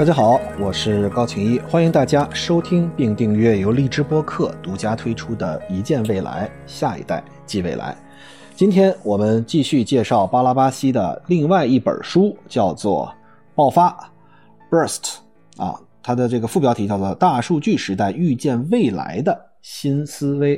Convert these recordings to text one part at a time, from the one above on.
大家好，我是高晴一，欢迎大家收听并订阅由荔枝播客独家推出的《一见未来，下一代即未来》。今天我们继续介绍巴拉巴西的另外一本书，叫做《爆发》（Burst） 啊，它的这个副标题叫做《大数据时代预见未来的新思维》。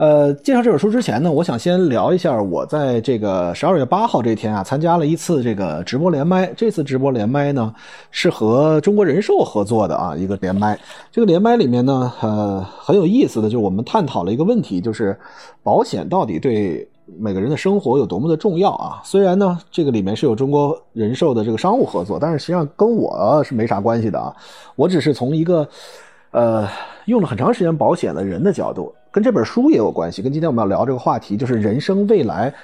呃，介绍这本书之前呢，我想先聊一下我在这个十二月八号这天啊，参加了一次这个直播连麦。这次直播连麦呢，是和中国人寿合作的啊，一个连麦。这个连麦里面呢，呃，很有意思的，就是我们探讨了一个问题，就是保险到底对每个人的生活有多么的重要啊？虽然呢，这个里面是有中国人寿的这个商务合作，但是实际上跟我是没啥关系的啊。我只是从一个呃用了很长时间保险的人的角度。跟这本书也有关系，跟今天我们要聊这个话题，就是人生未来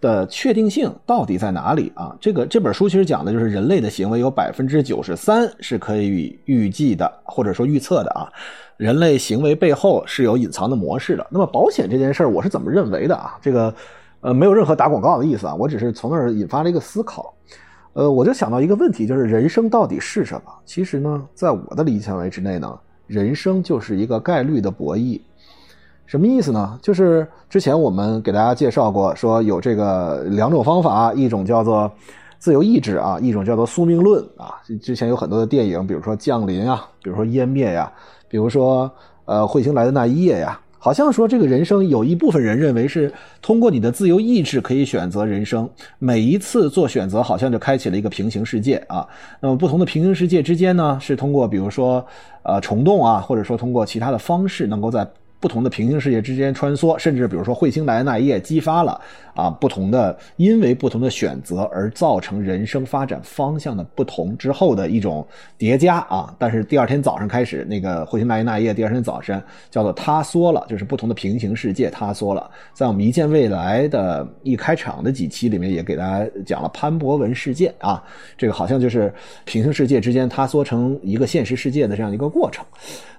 的确定性到底在哪里啊？这个这本书其实讲的就是人类的行为有百分之九十三是可以预计的，或者说预测的啊。人类行为背后是有隐藏的模式的。那么保险这件事儿，我是怎么认为的啊？这个呃没有任何打广告的意思啊，我只是从那儿引发了一个思考。呃，我就想到一个问题，就是人生到底是什么？其实呢，在我的理解范围之内呢，人生就是一个概率的博弈。什么意思呢？就是之前我们给大家介绍过，说有这个两种方法，一种叫做自由意志啊，一种叫做宿命论啊。之前有很多的电影，比如说《降临》啊，比如说《湮灭》呀，比如说呃《彗星来的那一夜》呀，好像说这个人生有一部分人认为是通过你的自由意志可以选择人生，每一次做选择好像就开启了一个平行世界啊。那么不同的平行世界之间呢，是通过比如说呃虫洞啊，或者说通过其他的方式，能够在不同的平行世界之间穿梭，甚至比如说彗星来的那一夜，激发了啊不同的，因为不同的选择而造成人生发展方向的不同之后的一种叠加啊。但是第二天早上开始，那个彗星来的那一夜，第二天早晨叫做塌缩了，就是不同的平行世界塌缩了。在我们一见未来的一开场的几期里面，也给大家讲了潘博文事件啊，这个好像就是平行世界之间塌缩成一个现实世界的这样一个过程。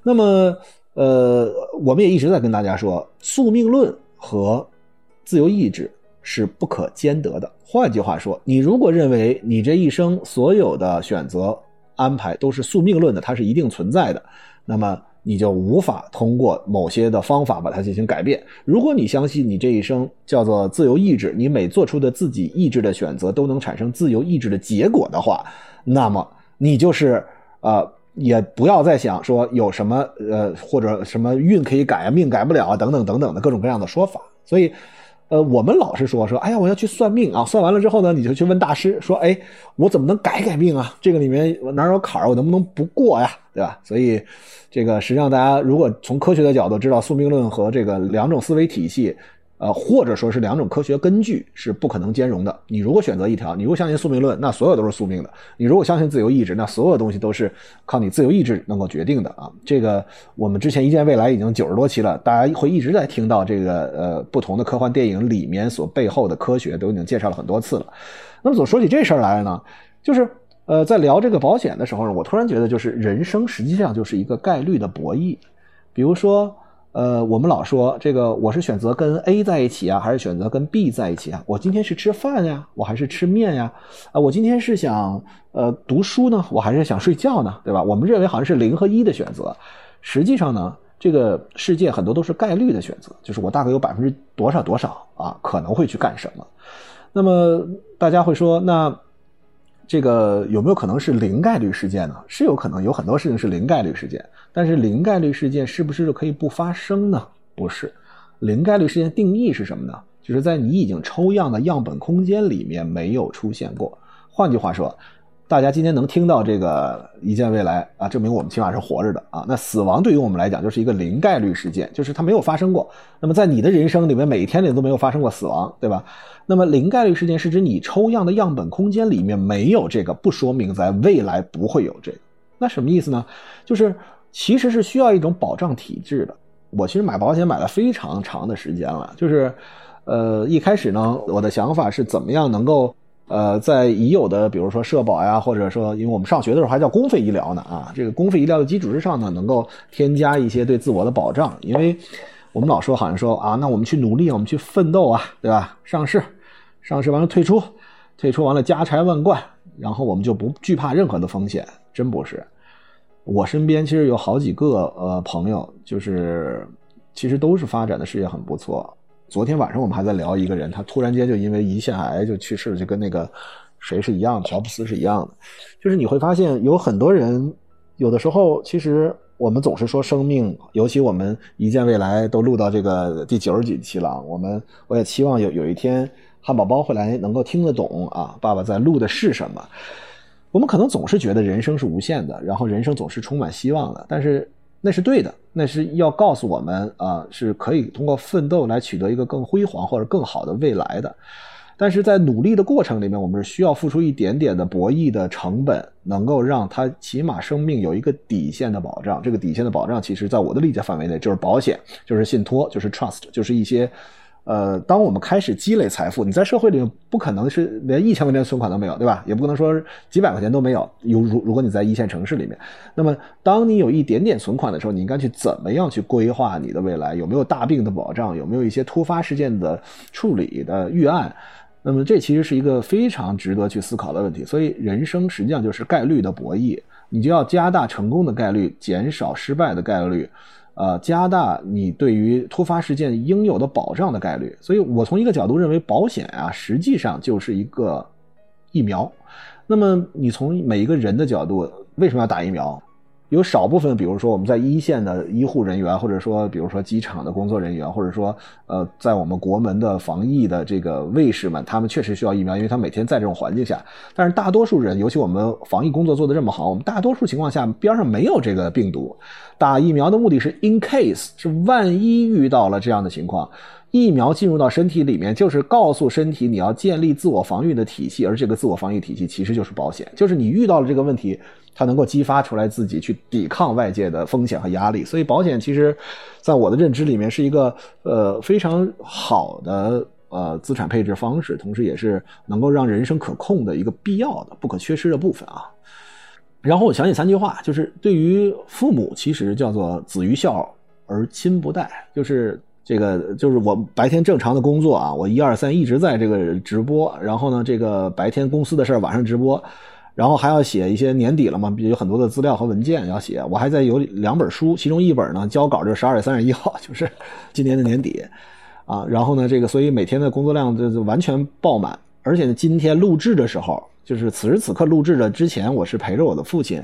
那么。呃，我们也一直在跟大家说，宿命论和自由意志是不可兼得的。换句话说，你如果认为你这一生所有的选择安排都是宿命论的，它是一定存在的，那么你就无法通过某些的方法把它进行改变。如果你相信你这一生叫做自由意志，你每做出的自己意志的选择都能产生自由意志的结果的话，那么你就是呃。也不要再想说有什么呃或者什么运可以改啊，命改不了啊，等等等等的各种各样的说法。所以，呃，我们老是说说，哎呀，我要去算命啊，算完了之后呢，你就去问大师说，哎，我怎么能改改命啊？这个里面哪有坎儿？我能不能不过呀？对吧？所以，这个实际上大家如果从科学的角度知道宿命论和这个两种思维体系。呃，或者说是两种科学根据是不可能兼容的。你如果选择一条，你如果相信宿命论，那所有都是宿命的；你如果相信自由意志，那所有东西都是靠你自由意志能够决定的啊。这个我们之前一见未来已经九十多期了，大家会一直在听到这个呃不同的科幻电影里面所背后的科学都已经介绍了很多次了。那么，总说起这事儿来呢，就是呃在聊这个保险的时候呢，我突然觉得就是人生实际上就是一个概率的博弈，比如说。呃，我们老说这个，我是选择跟 A 在一起啊，还是选择跟 B 在一起啊？我今天是吃饭呀，我还是吃面呀？啊，我今天是想呃读书呢，我还是想睡觉呢？对吧？我们认为好像是零和一的选择，实际上呢，这个世界很多都是概率的选择，就是我大概有百分之多少多少啊，可能会去干什么？那么大家会说那。这个有没有可能是零概率事件呢？是有可能，有很多事情是零概率事件。但是零概率事件是不是就可以不发生呢？不是，零概率事件定义是什么呢？就是在你已经抽样的样本空间里面没有出现过。换句话说。大家今天能听到这个一见未来啊，证明我们起码是活着的啊。那死亡对于我们来讲就是一个零概率事件，就是它没有发生过。那么在你的人生里面，每天里都没有发生过死亡，对吧？那么零概率事件是指你抽样的样本空间里面没有这个，不说明在未来不会有这个。那什么意思呢？就是其实是需要一种保障体制的。我其实买保险买了非常长的时间了，就是呃一开始呢，我的想法是怎么样能够。呃，在已有的比如说社保呀，或者说，因为我们上学的时候还叫公费医疗呢啊，这个公费医疗的基础之上呢，能够添加一些对自我的保障。因为我们老说好像说啊，那我们去努力，我们去奋斗啊，对吧？上市，上市完了退出，退出完了家财万贯，然后我们就不惧怕任何的风险，真不是。我身边其实有好几个呃朋友，就是其实都是发展的事业很不错。昨天晚上我们还在聊一个人，他突然间就因为胰腺癌就去世了，就跟那个谁是一样的，乔布斯是一样的。就是你会发现有很多人，有的时候其实我们总是说生命，尤其我们一见未来都录到这个第九十几期了，我们我也期望有有一天汉堡包回来能够听得懂啊，爸爸在录的是什么。我们可能总是觉得人生是无限的，然后人生总是充满希望的，但是那是对的，那是要告诉我们啊，是可以通过奋斗来取得一个更辉煌或者更好的未来的。但是在努力的过程里面，我们是需要付出一点点的博弈的成本，能够让他起码生命有一个底线的保障。这个底线的保障，其实在我的理解范围内，就是保险，就是信托，就是 trust，就是一些。呃，当我们开始积累财富，你在社会里不可能是连一千块钱存款都没有，对吧？也不可能说几百块钱都没有。有如如果你在一线城市里面，那么当你有一点点存款的时候，你应该去怎么样去规划你的未来？有没有大病的保障？有没有一些突发事件的处理的预案？那么这其实是一个非常值得去思考的问题。所以人生实际上就是概率的博弈，你就要加大成功的概率，减少失败的概率。呃，加大你对于突发事件应有的保障的概率，所以我从一个角度认为，保险啊，实际上就是一个疫苗。那么你从每一个人的角度，为什么要打疫苗？有少部分，比如说我们在一线的医护人员，或者说比如说机场的工作人员，或者说呃，在我们国门的防疫的这个卫士们，他们确实需要疫苗，因为他每天在这种环境下。但是大多数人，尤其我们防疫工作做得这么好，我们大多数情况下边上没有这个病毒。打疫苗的目的是 in case，是万一遇到了这样的情况。疫苗进入到身体里面，就是告诉身体你要建立自我防御的体系，而这个自我防御体系其实就是保险，就是你遇到了这个问题，它能够激发出来自己去抵抗外界的风险和压力。所以保险其实，在我的认知里面是一个呃非常好的呃资产配置方式，同时也是能够让人生可控的一个必要的不可缺失的部分啊。然后我想起三句话，就是对于父母，其实叫做子欲孝而亲不待，就是。这个就是我白天正常的工作啊，我一二三一直在这个直播，然后呢，这个白天公司的事晚上直播，然后还要写一些年底了嘛，比如有很多的资料和文件要写，我还在有两本书，其中一本呢交稿就是十二月三十一号，就是今年的年底，啊，然后呢，这个所以每天的工作量就就完全爆满，而且呢，今天录制的时候，就是此时此刻录制的之前，我是陪着我的父亲。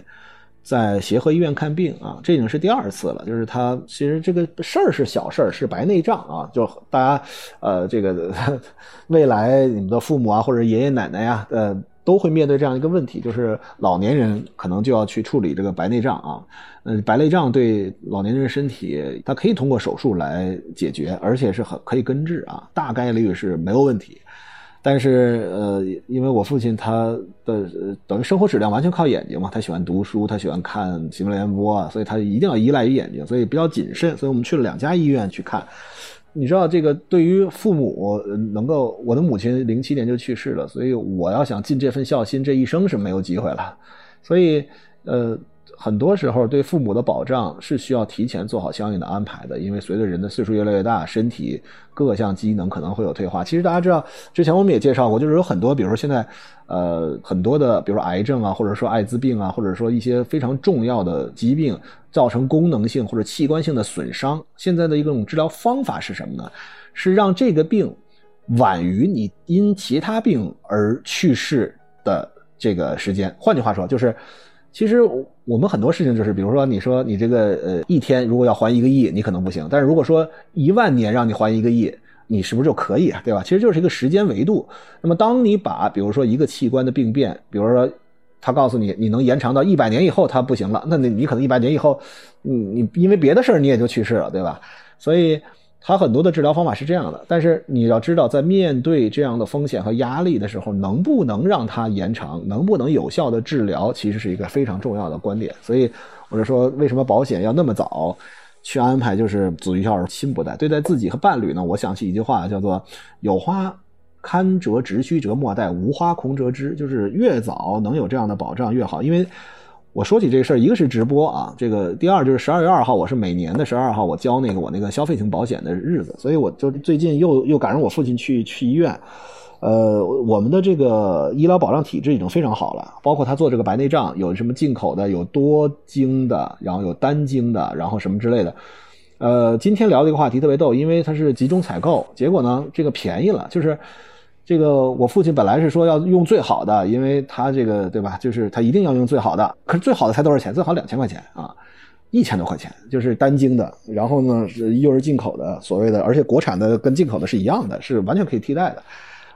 在协和医院看病啊，这已经是第二次了。就是他其实这个事儿是小事儿，是白内障啊。就大家呃，这个 未来你们的父母啊，或者爷爷奶奶呀，呃，都会面对这样一个问题，就是老年人可能就要去处理这个白内障啊。嗯，白内障对老年人身体，它可以通过手术来解决，而且是很可以根治啊，大概率是没有问题。但是，呃，因为我父亲他的等于生活质量完全靠眼睛嘛，他喜欢读书，他喜欢看新闻联播，所以他一定要依赖于眼睛，所以比较谨慎。所以我们去了两家医院去看。你知道，这个对于父母能够，我的母亲零七年就去世了，所以我要想尽这份孝心，这一生是没有机会了。所以，呃。很多时候，对父母的保障是需要提前做好相应的安排的，因为随着人的岁数越来越大，身体各项机能可能会有退化。其实大家知道，之前我们也介绍过，就是有很多，比如说现在，呃，很多的，比如说癌症啊，或者说艾滋病啊，或者说一些非常重要的疾病，造成功能性或者器官性的损伤。现在的一种治疗方法是什么呢？是让这个病晚于你因其他病而去世的这个时间。换句话说，就是。其实我们很多事情就是，比如说你说你这个呃一天如果要还一个亿，你可能不行；但是如果说一万年让你还一个亿，你是不是就可以啊？对吧？其实就是一个时间维度。那么当你把比如说一个器官的病变，比如说他告诉你你能延长到一百年以后他不行了，那你你可能一百年以后，你你因为别的事儿你也就去世了，对吧？所以。他很多的治疗方法是这样的，但是你要知道，在面对这样的风险和压力的时候，能不能让它延长，能不能有效的治疗，其实是一个非常重要的观点。所以，我就说，为什么保险要那么早去安排？就是子欲孝而亲不待。对待自己和伴侣呢，我想起一句话，叫做“有花堪折直须折莫待，无花空折枝”，就是越早能有这样的保障越好，因为。我说起这个事儿，一个是直播啊，这个第二就是十二月二号，我是每年的十二号，我交那个我那个消费型保险的日子，所以我就最近又又赶上我父亲去去医院，呃，我们的这个医疗保障体制已经非常好了，包括他做这个白内障，有什么进口的，有多晶的，然后有单晶的，然后什么之类的。呃，今天聊这个话题特别逗，因为它是集中采购，结果呢，这个便宜了，就是这个我父亲本来是说要用最好的，因为他这个对吧，就是他一定要用最好的，可是最好的才多少钱？最好两千块钱啊，一千多块钱，就是单晶的，然后呢是又是进口的，所谓的，而且国产的跟进口的是一样的，是完全可以替代的。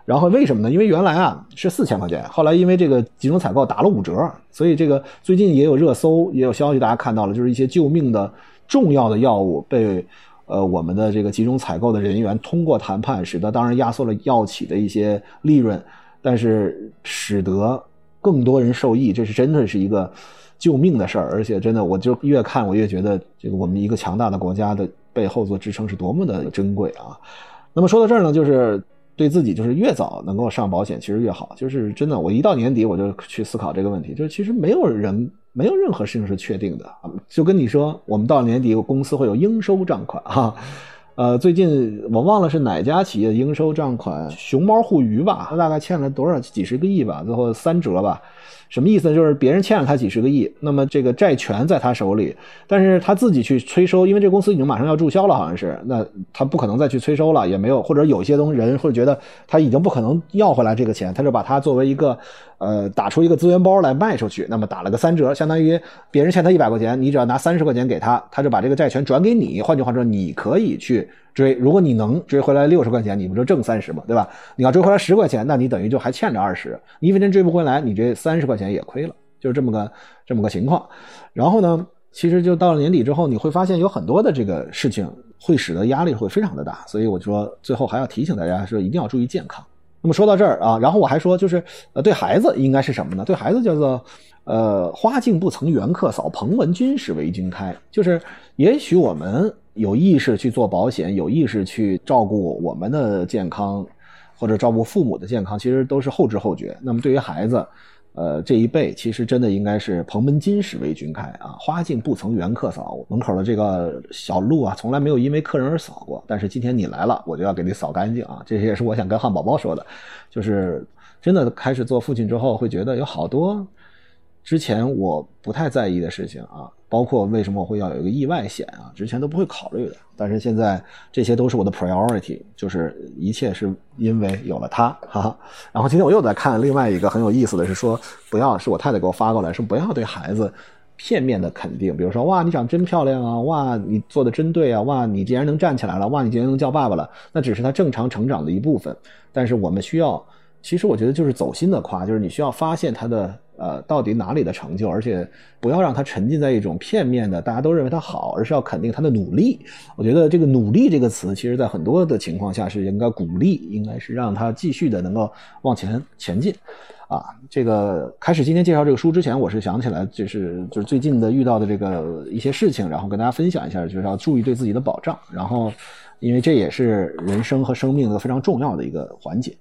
然后为什么呢？因为原来啊是四千块钱，后来因为这个集中采购打了五折，所以这个最近也有热搜，也有消息大家看到了，就是一些救命的。重要的药物被，呃，我们的这个集中采购的人员通过谈判，使得当然压缩了药企的一些利润，但是使得更多人受益，这是真的是一个救命的事儿。而且真的，我就越看我越觉得，这个我们一个强大的国家的背后做支撑是多么的珍贵啊。那么说到这儿呢，就是对自己就是越早能够上保险，其实越好。就是真的，我一到年底我就去思考这个问题，就是其实没有人。没有任何事情是确定的就跟你说，我们到年底公司会有应收账款哈，呃，最近我忘了是哪家企业应收账款，熊猫互娱吧，他大概欠了多少几十个亿吧，最后三折吧。什么意思？就是别人欠了他几十个亿，那么这个债权在他手里，但是他自己去催收，因为这公司已经马上要注销了，好像是，那他不可能再去催收了，也没有，或者有些东人会觉得他已经不可能要回来这个钱，他就把它作为一个，呃，打出一个资源包来卖出去，那么打了个三折，相当于别人欠他一百块钱，你只要拿三十块钱给他，他就把这个债权转给你，换句话说，你可以去。追，如果你能追回来六十块钱，你不就挣三十吗？对吧？你要追回来十块钱，那你等于就还欠着二十。你一分钱追不回来，你这三十块钱也亏了，就是这么个这么个情况。然后呢，其实就到了年底之后，你会发现有很多的这个事情会使得压力会非常的大。所以我说最后还要提醒大家说，一定要注意健康。那么说到这儿啊，然后我还说就是呃，对孩子应该是什么呢？对孩子叫做呃，花径不曾缘客扫，蓬门今始为君开。就是也许我们。有意识去做保险，有意识去照顾我们的健康，或者照顾父母的健康，其实都是后知后觉。那么对于孩子，呃，这一辈其实真的应该是蓬门今始为君开啊，花径不曾缘客扫。门口的这个小路啊，从来没有因为客人而扫过，但是今天你来了，我就要给你扫干净啊。这也是我想跟汉堡包说的，就是真的开始做父亲之后，会觉得有好多之前我不太在意的事情啊。包括为什么我会要有一个意外险啊？之前都不会考虑的，但是现在这些都是我的 priority，就是一切是因为有了它，哈哈。然后今天我又在看另外一个很有意思的是说，不要是我太太给我发过来，说不要对孩子片面的肯定，比如说哇你长真漂亮啊，哇你做的真对啊，哇你竟然能站起来了，哇你竟然能叫爸爸了，那只是他正常成长的一部分。但是我们需要，其实我觉得就是走心的夸，就是你需要发现他的。呃，到底哪里的成就？而且不要让他沉浸在一种片面的，大家都认为他好，而是要肯定他的努力。我觉得这个“努力”这个词，其实在很多的情况下是应该鼓励，应该是让他继续的能够往前前进。啊，这个开始今天介绍这个书之前，我是想起来，就是就是最近的遇到的这个一些事情，然后跟大家分享一下，就是要注意对自己的保障。然后，因为这也是人生和生命的非常重要的一个环节。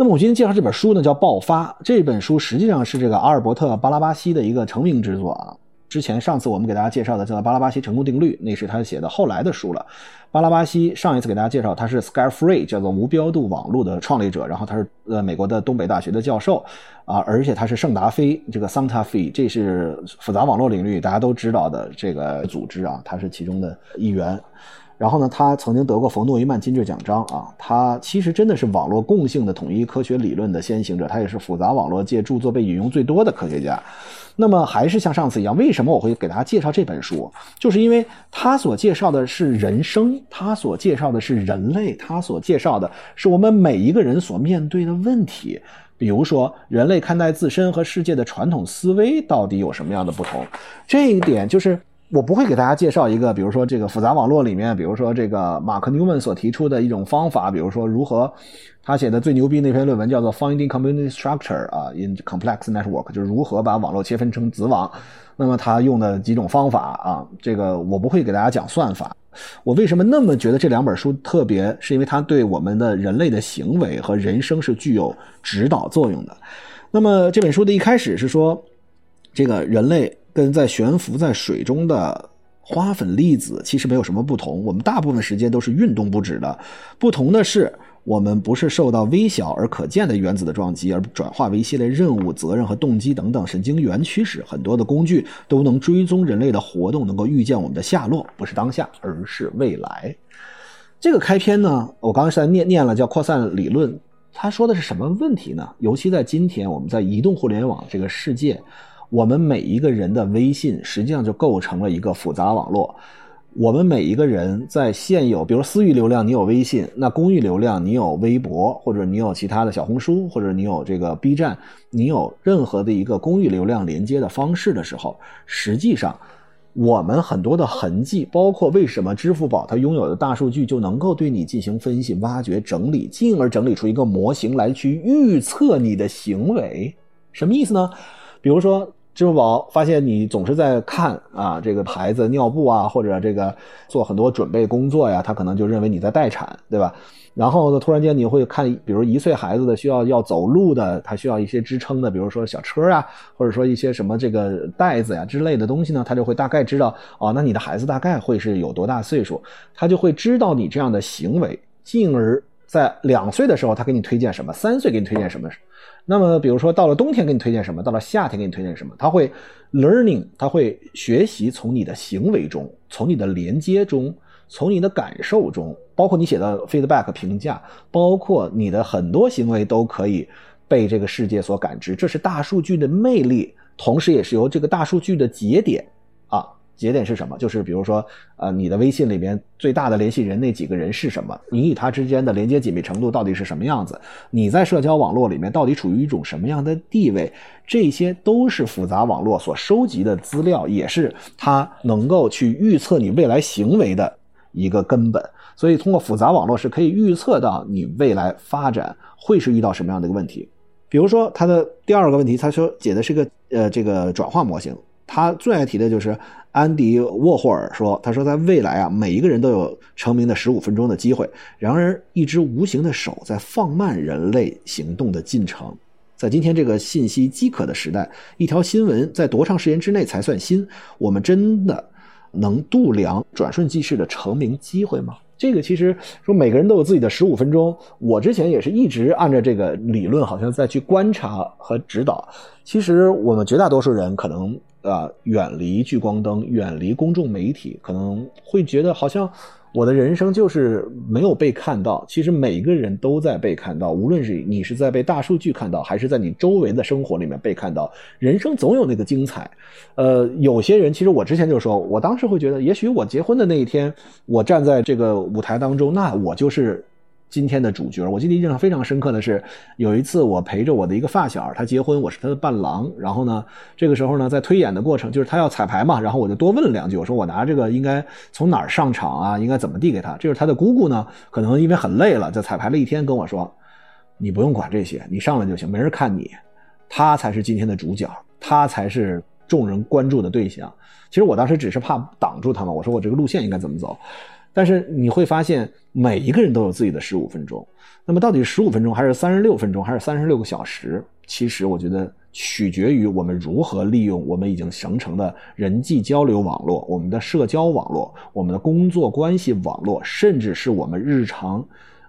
那么我今天介绍这本书呢，叫《爆发》。这本书实际上是这个阿尔伯特·巴拉巴西的一个成名之作啊。之前上次我们给大家介绍的叫《巴拉巴西成功定律》，那是他写的后来的书了。巴拉巴西上一次给大家介绍，他是 SCAR FREE，叫做无标度网络的创立者，然后他是呃美国的东北大学的教授啊，而且他是圣达菲这个 Santa Fe，这是复杂网络领域大家都知道的这个组织啊，他是其中的一员。然后呢，他曾经得过冯诺依曼金质奖章啊，他其实真的是网络共性的统一科学理论的先行者，他也是复杂网络界著作被引用最多的科学家。那么还是像上次一样，为什么我会给大家介绍这本书？就是因为他所介绍的是人生，他所介绍的是人类，他所介绍的是我们每一个人所面对的问题。比如说，人类看待自身和世界的传统思维到底有什么样的不同？这一点就是。我不会给大家介绍一个，比如说这个复杂网络里面，比如说这个马克·纽曼所提出的一种方法，比如说如何，他写的最牛逼那篇论文叫做《Finding Community Structure》啊，in Complex Network，就是如何把网络切分成子网。那么他用的几种方法啊，这个我不会给大家讲算法。我为什么那么觉得这两本书特别？是因为它对我们的人类的行为和人生是具有指导作用的。那么这本书的一开始是说，这个人类。跟在悬浮在水中的花粉粒子其实没有什么不同，我们大部分时间都是运动不止的。不同的是，我们不是受到微小而可见的原子的撞击，而转化为一系列任务、责任和动机等等神经元驱使。很多的工具都能追踪人类的活动，能够预见我们的下落，不是当下，而是未来。这个开篇呢，我刚才念念了叫扩散理论，他说的是什么问题呢？尤其在今天，我们在移动互联网这个世界，我们每一个人的微信实际上就构成了一个复杂网络。我们每一个人在现有，比如私域流量，你有微信；那公域流量，你有微博，或者你有其他的小红书，或者你有这个 B 站，你有任何的一个公域流量连接的方式的时候，实际上，我们很多的痕迹，包括为什么支付宝它拥有的大数据就能够对你进行分析、挖掘、整理，进而整理出一个模型来去预测你的行为，什么意思呢？比如说。支付宝发现你总是在看啊，这个孩子尿布啊，或者这个做很多准备工作呀，他可能就认为你在待产，对吧？然后呢，突然间你会看，比如一岁孩子的需要要走路的，他需要一些支撑的，比如说小车啊，或者说一些什么这个袋子呀之类的东西呢，他就会大概知道哦，那你的孩子大概会是有多大岁数，他就会知道你这样的行为，进而在两岁的时候他给你推荐什么，三岁给你推荐什么。那么，比如说到了冬天给你推荐什么，到了夏天给你推荐什么，他会 learning，他会学习从你的行为中，从你的连接中，从你的感受中，包括你写的 feedback 评价，包括你的很多行为都可以被这个世界所感知，这是大数据的魅力，同时也是由这个大数据的节点。节点是什么？就是比如说，呃，你的微信里面最大的联系人那几个人是什么？你与他之间的连接紧密程度到底是什么样子？你在社交网络里面到底处于一种什么样的地位？这些都是复杂网络所收集的资料，也是它能够去预测你未来行为的一个根本。所以，通过复杂网络是可以预测到你未来发展会是遇到什么样的一个问题。比如说，他的第二个问题，他说解的是个呃这个转化模型，他最爱提的就是。安迪沃霍尔说：“他说，在未来啊，每一个人都有成名的十五分钟的机会。然而，一只无形的手在放慢人类行动的进程。在今天这个信息饥渴的时代，一条新闻在多长时间之内才算新？我们真的能度量转瞬即逝的成名机会吗？这个其实说每个人都有自己的十五分钟。我之前也是一直按照这个理论，好像在去观察和指导。其实我们绝大多数人可能。”啊，远离聚光灯，远离公众媒体，可能会觉得好像我的人生就是没有被看到。其实每一个人都在被看到，无论是你是在被大数据看到，还是在你周围的生活里面被看到。人生总有那个精彩。呃，有些人其实我之前就说，我当时会觉得，也许我结婚的那一天，我站在这个舞台当中，那我就是。今天的主角，我记得印象非常深刻的是，有一次我陪着我的一个发小，他结婚，我是他的伴郎。然后呢，这个时候呢，在推演的过程，就是他要彩排嘛，然后我就多问了两句，我说我拿这个应该从哪儿上场啊？应该怎么递给他？这是他的姑姑呢，可能因为很累了，在彩排了一天，跟我说，你不用管这些，你上来就行，没人看你，他才是今天的主角，他才是众人关注的对象。其实我当时只是怕挡住他们，我说我这个路线应该怎么走。但是你会发现，每一个人都有自己的十五分钟。那么，到底十五分钟，还是三十六分钟，还是三十六个小时？其实，我觉得取决于我们如何利用我们已经形成的人际交流网络、我们的社交网络、我们的工作关系网络，甚至是我们日常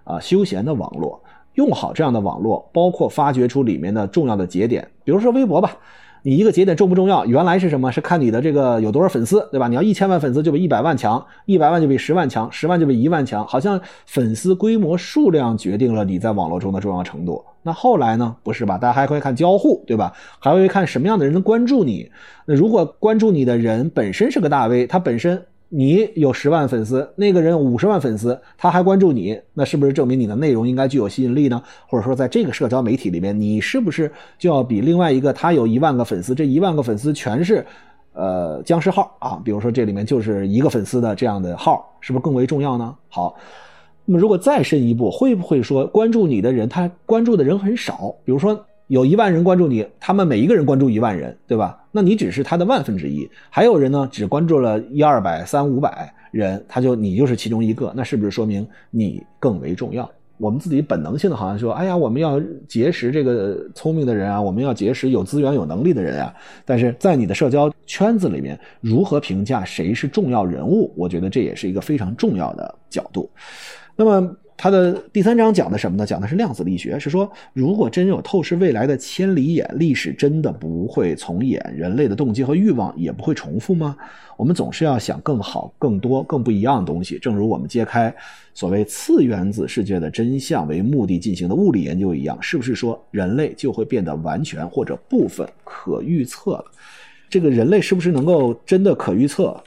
啊休闲的网络。用好这样的网络，包括发掘出里面的重要的节点，比如说微博吧。你一个节点重不重要？原来是什么？是看你的这个有多少粉丝，对吧？你要一千万粉丝就比一百万强，一百万就比十万强，十万就比一万强。好像粉丝规模数量决定了你在网络中的重要程度。那后来呢？不是吧？大家还会看交互，对吧？还会看什么样的人能关注你？那如果关注你的人本身是个大 V，他本身。你有十万粉丝，那个人五十万粉丝，他还关注你，那是不是证明你的内容应该具有吸引力呢？或者说，在这个社交媒体里面，你是不是就要比另外一个他有一万个粉丝，这一万个粉丝全是，呃，僵尸号啊？比如说这里面就是一个粉丝的这样的号，是不是更为重要呢？好，那么如果再深一步，会不会说关注你的人，他关注的人很少？比如说。有一万人关注你，他们每一个人关注一万人，对吧？那你只是他的万分之一。还有人呢，只关注了一二百、三五百人，他就你就是其中一个，那是不是说明你更为重要？我们自己本能性的好像说，哎呀，我们要结识这个聪明的人啊，我们要结识有资源、有能力的人啊。但是在你的社交圈子里面，如何评价谁是重要人物？我觉得这也是一个非常重要的角度。那么。它的第三章讲的什么呢？讲的是量子力学，是说如果真有透视未来的千里眼，历史真的不会重演，人类的动机和欲望也不会重复吗？我们总是要想更好、更多、更不一样的东西。正如我们揭开所谓次原子世界的真相为目的进行的物理研究一样，是不是说人类就会变得完全或者部分可预测了？这个人类是不是能够真的可预测？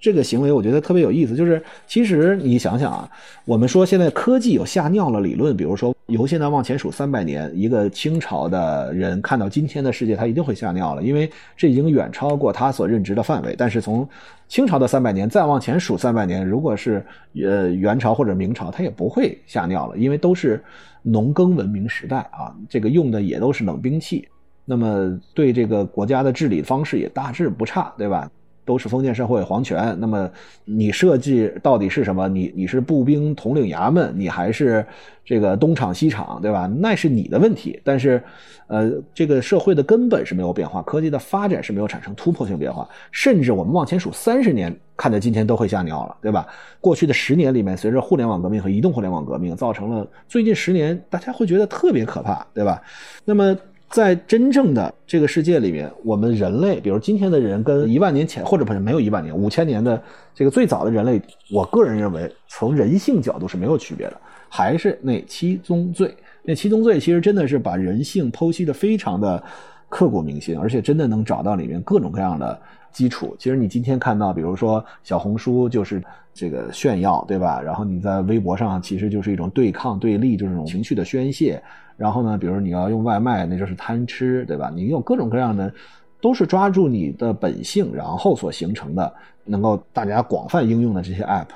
这个行为我觉得特别有意思，就是其实你想想啊，我们说现在科技有吓尿了理论，比如说由现在往前数三百年，一个清朝的人看到今天的世界，他一定会吓尿了，因为这已经远超过他所认知的范围。但是从清朝的三百年再往前数三百年，如果是呃元朝或者明朝，他也不会吓尿了，因为都是农耕文明时代啊，这个用的也都是冷兵器，那么对这个国家的治理方式也大致不差，对吧？都是封建社会皇权，那么你设计到底是什么？你你是步兵统领衙门，你还是这个东厂西厂，对吧？那是你的问题。但是，呃，这个社会的根本是没有变化，科技的发展是没有产生突破性变化。甚至我们往前数三十年，看着今天都会吓尿了，对吧？过去的十年里面，随着互联网革命和移动互联网革命，造成了最近十年大家会觉得特别可怕，对吧？那么。在真正的这个世界里面，我们人类，比如今天的人，跟一万年前，或者不是没有一万年、五千年的这个最早的人类，我个人认为，从人性角度是没有区别的，还是那七宗罪。那七宗罪其实真的是把人性剖析的非常的刻骨铭心，而且真的能找到里面各种各样的基础。其实你今天看到，比如说小红书就是这个炫耀，对吧？然后你在微博上，其实就是一种对抗、对立，就是这种情绪的宣泄。然后呢，比如你要用外卖，那就是贪吃，对吧？你有各种各样的，都是抓住你的本性，然后所形成的，能够大家广泛应用的这些 app。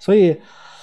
所以，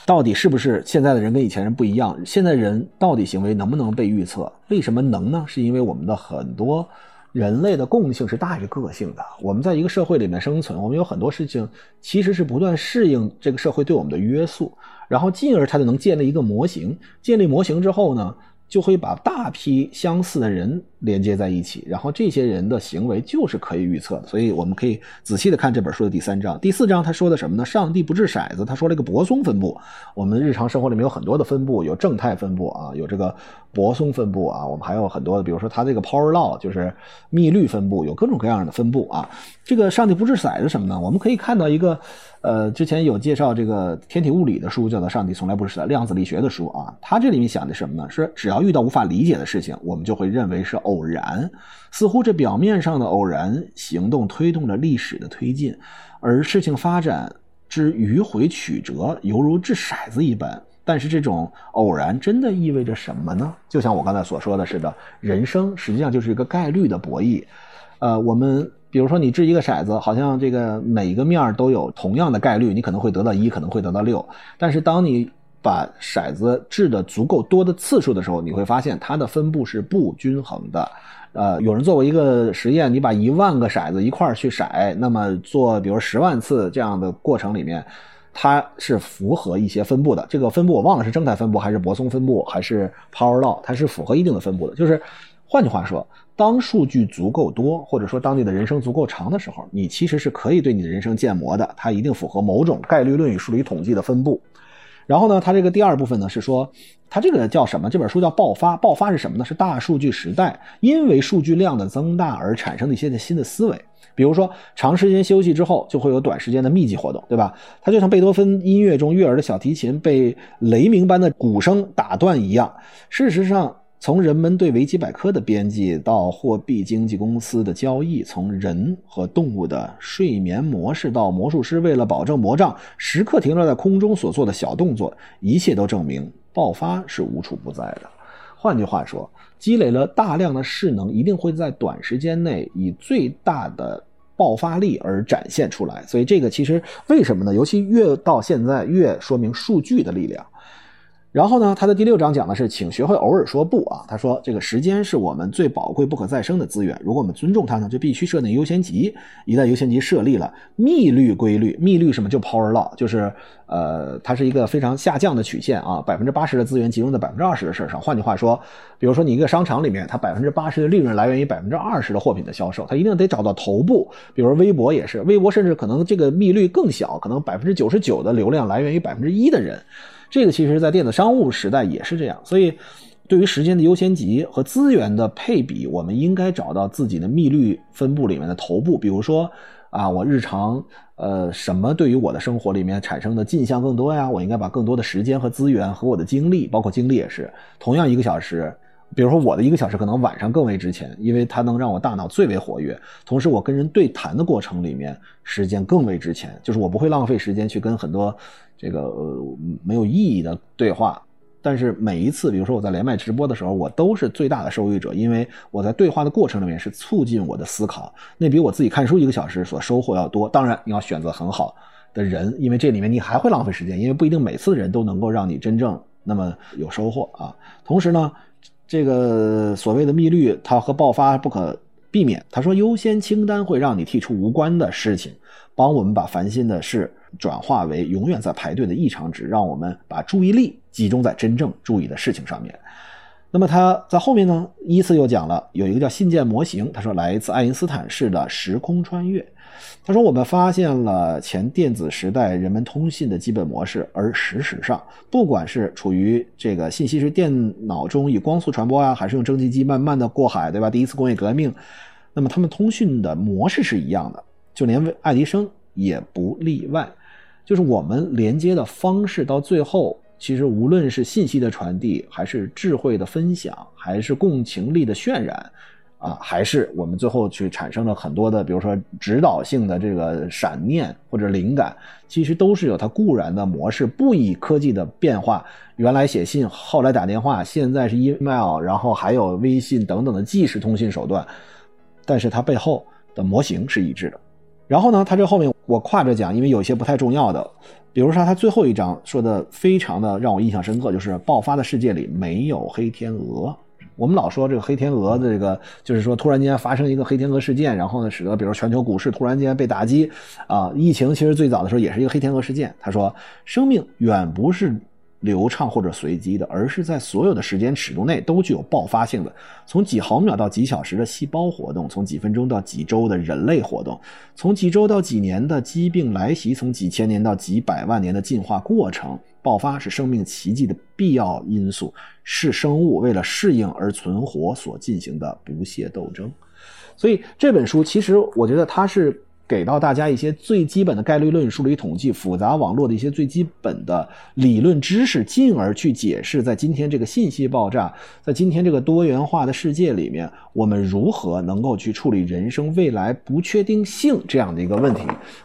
到底是不是现在的人跟以前人不一样？现在人到底行为能不能被预测？为什么能呢？是因为我们的很多人类的共性是大于个性的。我们在一个社会里面生存，我们有很多事情其实是不断适应这个社会对我们的约束，然后进而它就能建立一个模型。建立模型之后呢？就会把大批相似的人连接在一起，然后这些人的行为就是可以预测的。所以我们可以仔细的看这本书的第三章、第四章，他说的什么呢？上帝不掷骰子，他说了一个泊松分布。我们日常生活里面有很多的分布，有正态分布啊，有这个泊松分布啊，我们还有很多的，比如说他这个 Power Law 就是密律分布，有各种各样的分布啊。这个上帝不掷骰子什么呢？我们可以看到一个。呃，之前有介绍这个天体物理的书，叫做《上帝从来不是量子力学的书啊。它这里面讲的什么呢？是只要遇到无法理解的事情，我们就会认为是偶偶然，似乎这表面上的偶然行动推动了历史的推进，而事情发展之迂回曲折，犹如掷骰子一般。但是这种偶然真的意味着什么呢？就像我刚才所说的似的，人生实际上就是一个概率的博弈。呃，我们。比如说，你掷一个骰子，好像这个每一个面都有同样的概率，你可能会得到一，可能会得到六。但是当你把骰子掷的足够多的次数的时候，你会发现它的分布是不均衡的。呃，有人做过一个实验，你把一万个骰子一块儿去骰，那么做比如十万次这样的过程里面，它是符合一些分布的。这个分布我忘了是正态分布还是泊松分布还是 Power Law，它是符合一定的分布的。就是换句话说。当数据足够多，或者说当你的人生足够长的时候，你其实是可以对你的人生建模的。它一定符合某种概率论与数理统计的分布。然后呢，他这个第二部分呢是说，他这个叫什么？这本书叫爆发。爆发是什么呢？是大数据时代，因为数据量的增大而产生的一些的新的思维。比如说，长时间休息之后，就会有短时间的密集活动，对吧？它就像贝多芬音乐中悦耳的小提琴被雷鸣般的鼓声打断一样。事实上。从人们对维基百科的编辑到货币经纪公司的交易，从人和动物的睡眠模式到魔术师为了保证魔杖时刻停留在空中所做的小动作，一切都证明爆发是无处不在的。换句话说，积累了大量的势能，一定会在短时间内以最大的爆发力而展现出来。所以，这个其实为什么呢？尤其越到现在，越说明数据的力量。然后呢，他的第六章讲的是，请学会偶尔说不啊。他说，这个时间是我们最宝贵、不可再生的资源。如果我们尊重它呢，就必须设定优先级。一旦优先级设立了，密律规律，密律什么就 Power Law，就是呃，它是一个非常下降的曲线啊。百分之八十的资源集中在百分之二十的事上。换句话说，比如说你一个商场里面，它百分之八十的利润来源于百分之二十的货品的销售，它一定得找到头部。比如微博也是，微博甚至可能这个密律更小，可能百分之九十九的流量来源于百分之一的人。这个其实，在电子商务时代也是这样。所以，对于时间的优先级和资源的配比，我们应该找到自己的密律分布里面的头部。比如说，啊，我日常呃什么对于我的生活里面产生的进项更多呀？我应该把更多的时间和资源和我的精力，包括精力也是，同样一个小时。比如说我的一个小时可能晚上更为值钱，因为它能让我大脑最为活跃，同时我跟人对谈的过程里面时间更为值钱，就是我不会浪费时间去跟很多这个呃没有意义的对话。但是每一次，比如说我在连麦直播的时候，我都是最大的受益者，因为我在对话的过程里面是促进我的思考，那比我自己看书一个小时所收获要多。当然你要选择很好的人，因为这里面你还会浪费时间，因为不一定每次人都能够让你真正那么有收获啊。同时呢。这个所谓的密律，它和爆发不可避免。他说，优先清单会让你剔除无关的事情，帮我们把烦心的事转化为永远在排队的异常值，让我们把注意力集中在真正注意的事情上面。那么他在后面呢，依次又讲了有一个叫信件模型。他说，来自爱因斯坦式的时空穿越。他说：“我们发现了前电子时代人们通信的基本模式，而事实上，不管是处于这个信息是电脑中以光速传播啊，还是用蒸汽机慢慢的过海，对吧？第一次工业革命，那么他们通讯的模式是一样的，就连爱迪生也不例外。就是我们连接的方式，到最后，其实无论是信息的传递，还是智慧的分享，还是共情力的渲染。”啊，还是我们最后去产生了很多的，比如说指导性的这个闪念或者灵感，其实都是有它固然的模式。不以科技的变化，原来写信，后来打电话，现在是 email，然后还有微信等等的即时通信手段，但是它背后的模型是一致的。然后呢，它这后面我跨着讲，因为有些不太重要的，比如说他最后一章说的非常的让我印象深刻，就是爆发的世界里没有黑天鹅。我们老说这个黑天鹅的这个，就是说突然间发生一个黑天鹅事件，然后呢，使得比如全球股市突然间被打击，啊，疫情其实最早的时候也是一个黑天鹅事件。他说，生命远不是。流畅或者随机的，而是在所有的时间尺度内都具有爆发性的。从几毫秒到几小时的细胞活动，从几分钟到几周的人类活动，从几周到几年的疾病来袭，从几千年到几百万年的进化过程。爆发是生命奇迹的必要因素，是生物为了适应而存活所进行的不懈斗争。所以这本书其实我觉得它是。给到大家一些最基本的概率论数理统计、复杂网络的一些最基本的理论知识，进而去解释在今天这个信息爆炸、在今天这个多元化的世界里面，我们如何能够去处理人生未来不确定性这样的一个问题。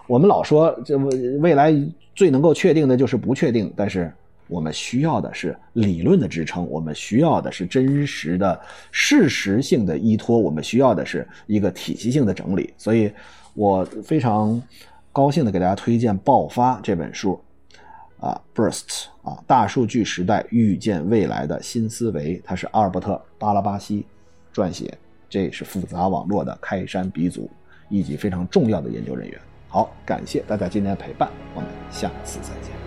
我们老说这未来最能够确定的就是不确定，但是我们需要的是理论的支撑，我们需要的是真实的事实性的依托，我们需要的是一个体系性的整理。所以。我非常高兴的给大家推荐《爆发》这本书，啊，Burst 啊，大数据时代预见未来的新思维，它是阿尔伯特·巴拉巴西撰写，这是复杂网络的开山鼻祖以及非常重要的研究人员。好，感谢大家今天的陪伴，我们下次再见。